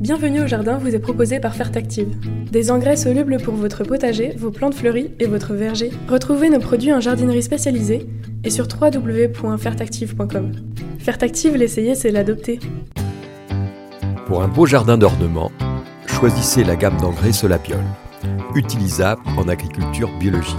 Bienvenue au jardin vous est proposé par Fertactive. Des engrais solubles pour votre potager, vos plantes fleuries et votre verger. Retrouvez nos produits en jardinerie spécialisée et sur www.fertactive.com. Fertactive, l'essayer, c'est l'adopter. Pour un beau jardin d'ornement, choisissez la gamme d'engrais Solapiol, utilisable en agriculture biologique.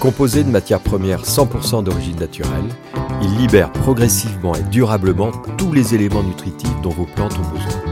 Composé de matières premières 100% d'origine naturelle, il libère progressivement et durablement tous les éléments nutritifs dont vos plantes ont besoin.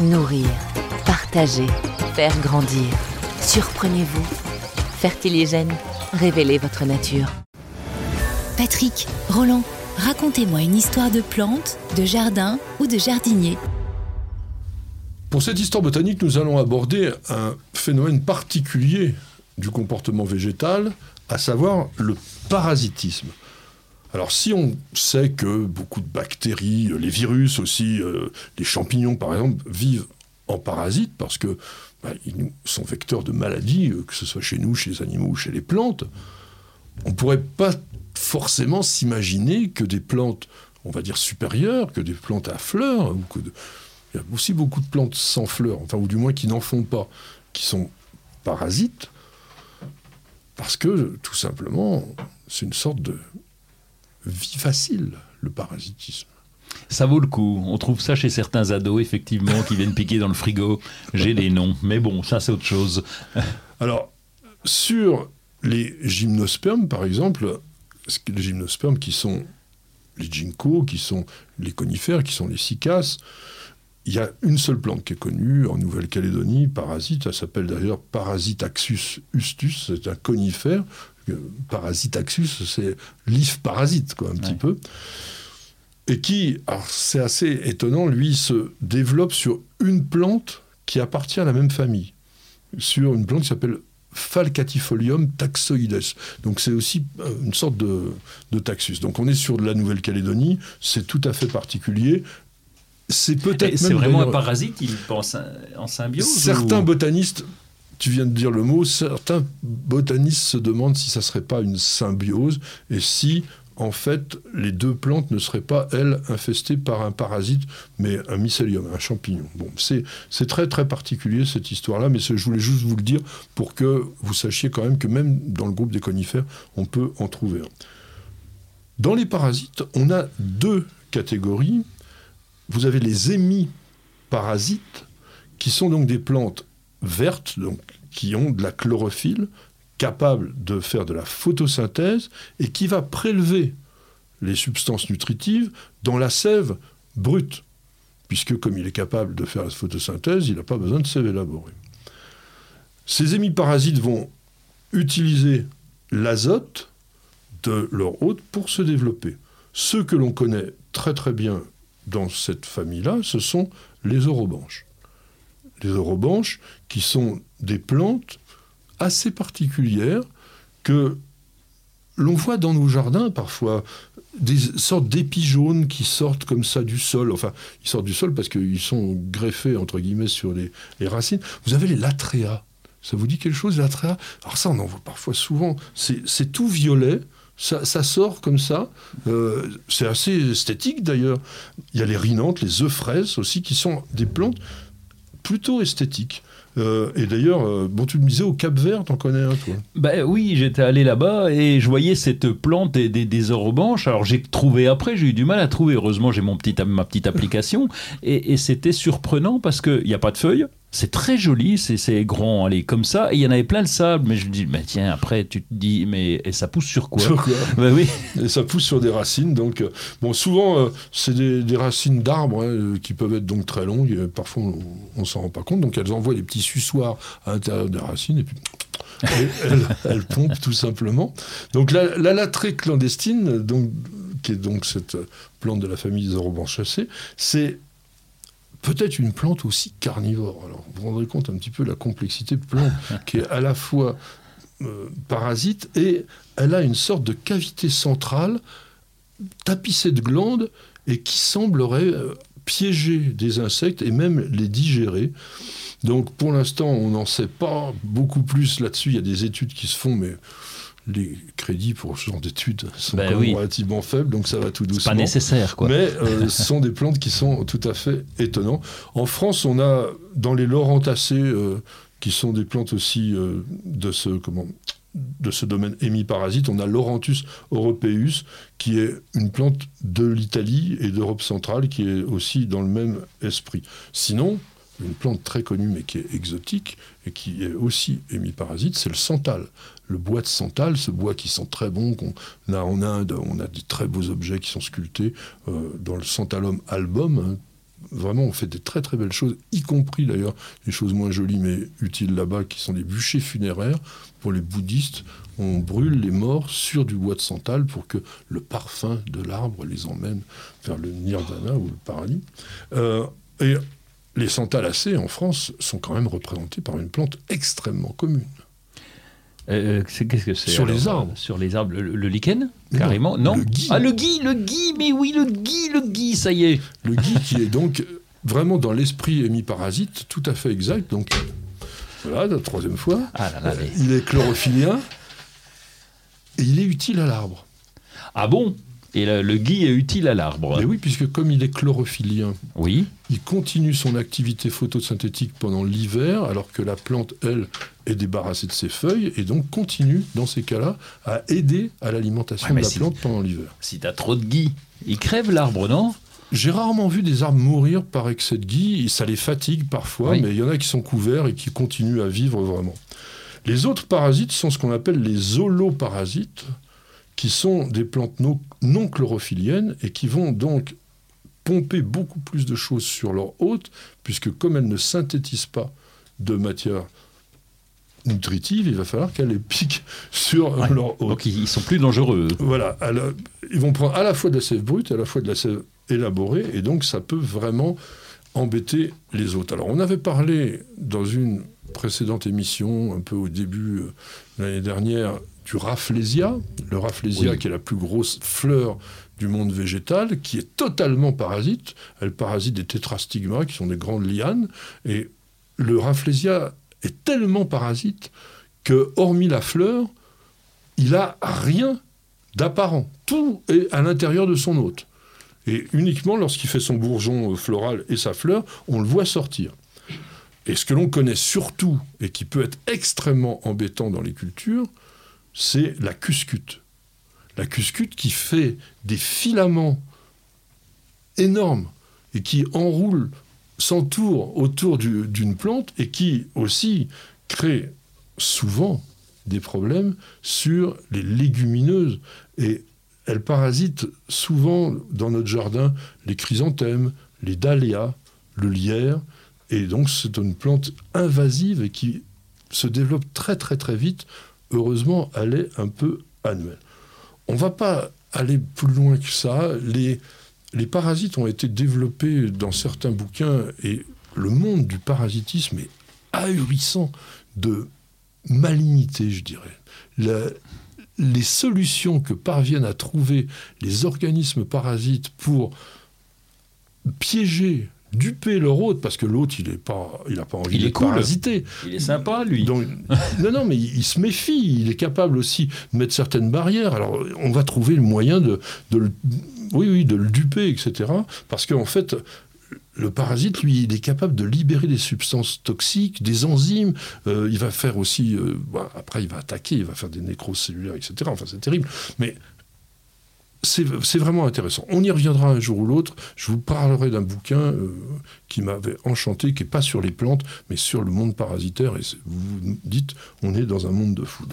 Nourrir, partager, faire grandir. Surprenez-vous. Fertiligène, révélez votre nature. Patrick, Roland, racontez-moi une histoire de plante, de jardin ou de jardinier. Pour cette histoire botanique, nous allons aborder un phénomène particulier du comportement végétal, à savoir le parasitisme. Alors si on sait que beaucoup de bactéries, les virus aussi, euh, les champignons par exemple, vivent en parasites parce que bah, ils sont vecteurs de maladies, euh, que ce soit chez nous, chez les animaux ou chez les plantes, on ne pourrait pas forcément s'imaginer que des plantes, on va dire supérieures, que des plantes à fleurs, ou que il y a aussi beaucoup de plantes sans fleurs, enfin ou du moins qui n'en font pas, qui sont parasites, parce que tout simplement, c'est une sorte de vie facile, le parasitisme. Ça vaut le coup. On trouve ça chez certains ados, effectivement, qui viennent piquer dans le frigo. J'ai les noms. Mais bon, ça, c'est autre chose. Alors, sur les gymnospermes, par exemple, les gymnospermes qui sont les ginkgos, qui sont les conifères, qui sont les cycas, il y a une seule plante qui est connue en Nouvelle-Calédonie, parasite, elle s'appelle d'ailleurs Parasitaxus ustus, c'est un conifère. Parasitaxus, c'est l'if parasite, quoi, un petit peu. Et qui, alors c'est assez étonnant, lui se développe sur une plante qui appartient à la même famille, sur une plante qui s'appelle Falcatifolium taxoides. Donc c'est aussi euh, une sorte de, de, taxus. Donc on est sur de la Nouvelle-Calédonie, c'est tout à fait particulier. C'est peut-être C'est vraiment un parasite, il pense en symbiose Certains botanistes, tu viens de dire le mot, certains botanistes se demandent si ça serait pas une symbiose et si en fait, les deux plantes ne seraient pas, elles, infestées par un parasite, mais un mycélium, un champignon. Bon, c'est très très particulier cette histoire-là, mais je voulais juste vous le dire pour que vous sachiez quand même que même dans le groupe des conifères, on peut en trouver un. Dans les parasites, on a deux catégories. Vous avez les hémiparasites, qui sont donc des plantes vertes, qui ont de la chlorophylle, capable de faire de la photosynthèse et qui va prélever les substances nutritives dans la sève brute, puisque comme il est capable de faire la photosynthèse, il n'a pas besoin de sève élaborée. Ces hémiparasites vont utiliser l'azote de leur hôte pour se développer. Ceux que l'on connaît très très bien dans cette famille-là, ce sont les orobanches. Les orobanches qui sont des plantes assez particulière que l'on voit dans nos jardins parfois des sortes d'épis jaunes qui sortent comme ça du sol. Enfin, ils sortent du sol parce qu'ils sont greffés, entre guillemets, sur les, racines. Vous avez les latréas. Ça vous dit quelque chose, latréas? Alors ça, on en voit parfois souvent. C'est tout violet. Ça, sort comme ça. Euh, c'est assez esthétique d'ailleurs. Il y a les rhinantes, les œufs fraises aussi, qui sont des plantes plutôt esthétiques. Euh, et d'ailleurs, euh, bon, tu me disais au Cap Vert, t'en connais un, toi? Ben oui, j'étais allé là-bas et je voyais cette plante des, des, des orobanches. Alors j'ai trouvé après, j'ai eu du mal à trouver. Heureusement, j'ai mon ma petite application. et, et c'était surprenant parce qu'il n'y a pas de feuilles. C'est très joli, c'est grand, allez, comme ça. Et il y en avait plein de sable, mais je me dis, mais tiens, après, tu te dis, mais et ça pousse sur quoi, sur quoi? Ben oui. Et ça pousse sur des racines, donc, euh, bon, souvent, euh, c'est des, des, racines d'arbres hein, euh, qui peuvent être donc très longues, et parfois, on, ne s'en rend pas compte, donc elles envoient des petits suçoirs à l'intérieur des racines, et puis elles, elles, pompent tout simplement. Donc la, la latrée clandestine, donc qui est donc cette plante de la famille des c'est peut-être une plante aussi carnivore. Alors, vous vous rendrez compte un petit peu de la complexité de plante qui est à la fois euh, parasite et elle a une sorte de cavité centrale tapissée de glandes et qui semblerait euh, piéger des insectes et même les digérer. Donc pour l'instant, on n'en sait pas beaucoup plus là-dessus. Il y a des études qui se font, mais les crédits pour ce genre d'études sont Ben quand même oui. relativement faibles, donc ça va tout doucement. pas nécessaire, quoi. Mais euh, ce sont des plantes qui sont tout à fait étonnantes. En France, on a dans les laurentacées, euh, qui sont des plantes aussi euh, de ce comment de ce domaine hémiparasite, on a Laurentus europaeus, qui est une plante de l'Italie et d'Europe centrale, qui est aussi dans le même esprit. Sinon, une plante très connue mais qui est exotique et qui est aussi hémiparasite, c'est le santal. Le bois de santal, ce bois qui sent très bon, qu'on a en Inde, on a des très beaux objets qui sont sculptés euh, dans le santalum album. hein. Vraiment, on fait des très très belles choses, y compris d'ailleurs des choses moins jolies mais utiles là-bas, qui sont des bûchers funéraires pour les bouddhistes. On brûle les morts sur du bois de santal pour que le parfum de l'arbre les emmène vers le nirvana ou le paradis. Euh, et les santalacées en France sont quand même représentés par une plante extrêmement commune. Euh, que c'est Sur alors, les euh, arbres. Sur les arbres. Le, le lichen Mais Carrément non, Non. le gui. Ah, le gui, le gui, mais oui, le gui, le gui, ça y est. Le gui qui est donc vraiment dans l'esprit hémiparasite, tout à fait exact. Donc voilà, la troisième fois. Ah là là, Euh, Il est chlorophylien et il est utile à l'arbre. Ah bon? Et le, le gui est utile à l'arbre. Mais oui, puisque comme il est chlorophyllien, Oui. il continue son activité photosynthétique pendant l'hiver, alors que la plante, elle, est débarrassée de ses feuilles, et donc continue, dans ces cas-là, à aider à l'alimentation Ouais, de la si- plante pendant l'hiver. Si t'as trop de gui, il crève l'arbre, non? J'ai rarement vu des arbres mourir par excès de gui, et ça les fatigue parfois, Oui. mais il y en a qui sont couverts et qui continuent à vivre vraiment. Les autres parasites sont ce qu'on appelle les holoparasites, qui sont des plantes no- non chlorophylliennes et qui vont donc pomper beaucoup plus de choses sur leur hôte, puisque comme elles ne synthétisent pas de matière nutritive, il va falloir qu'elles les piquent sur Ouais. leur hôte. Donc ils, sont plus dangereux. eux. Voilà, la- ils vont prendre à la fois de la sève brute et à la fois de la sève élaborée, et donc ça peut vraiment embêter les autres. Alors on avait parlé dans une précédente émission, un peu au début euh, de l'année dernière, du Rafflesia, le Rafflesia Oui. qui est la plus grosse fleur du monde végétal, qui est totalement parasite. Elle parasite des tétrastigmas, qui sont des grandes lianes, et le Rafflesia est tellement parasite que, hormis la fleur, il a rien d'apparent. Tout est à l'intérieur de son hôte. Et uniquement lorsqu'il fait son bourgeon euh, floral et sa fleur, on le voit sortir. Et ce que l'on connaît surtout, et qui peut être extrêmement embêtant dans les cultures, c'est la cuscute. La cuscute qui fait des filaments énormes et qui enroule, s'entoure autour du- d'une plante et qui aussi crée souvent des problèmes sur les légumineuses. Et elle parasite souvent dans notre jardin les chrysanthèmes, les dahlias, le lierre. Et donc c'est une plante invasive et qui se développe très très très vite. Heureusement, elle est un peu annuelle. On ne va pas aller plus loin que ça. Les, les parasites ont été développés dans certains bouquins et le monde du parasitisme est ahurissant de malignité, je dirais. Les solutions que parviennent à trouver les organismes parasites pour piéger, duper leur hôte, parce que l'hôte, il n'a pas, il a pas envie Il est d'être cool. parasité. Il est sympa, lui. Donc, non, non, mais il, il se méfie. Il est capable aussi de mettre certaines barrières. Alors, on va trouver le moyen de, de le, oui, oui, de le duper, etc. Parce qu'en fait, le parasite, lui, il est capable de libérer des substances toxiques, des enzymes. Euh, il va faire aussi, euh, bah, après, il va attaquer, il va faire des nécroses cellulaires, etc. Enfin, c'est terrible. Mais c'est vraiment intéressant. On y reviendra un jour ou l'autre. Je vous parlerai d'un bouquin euh, qui m'avait enchanté, qui n'est pas sur les plantes, mais sur le monde parasitaire. Et vous vous dites, on est dans un monde de fous.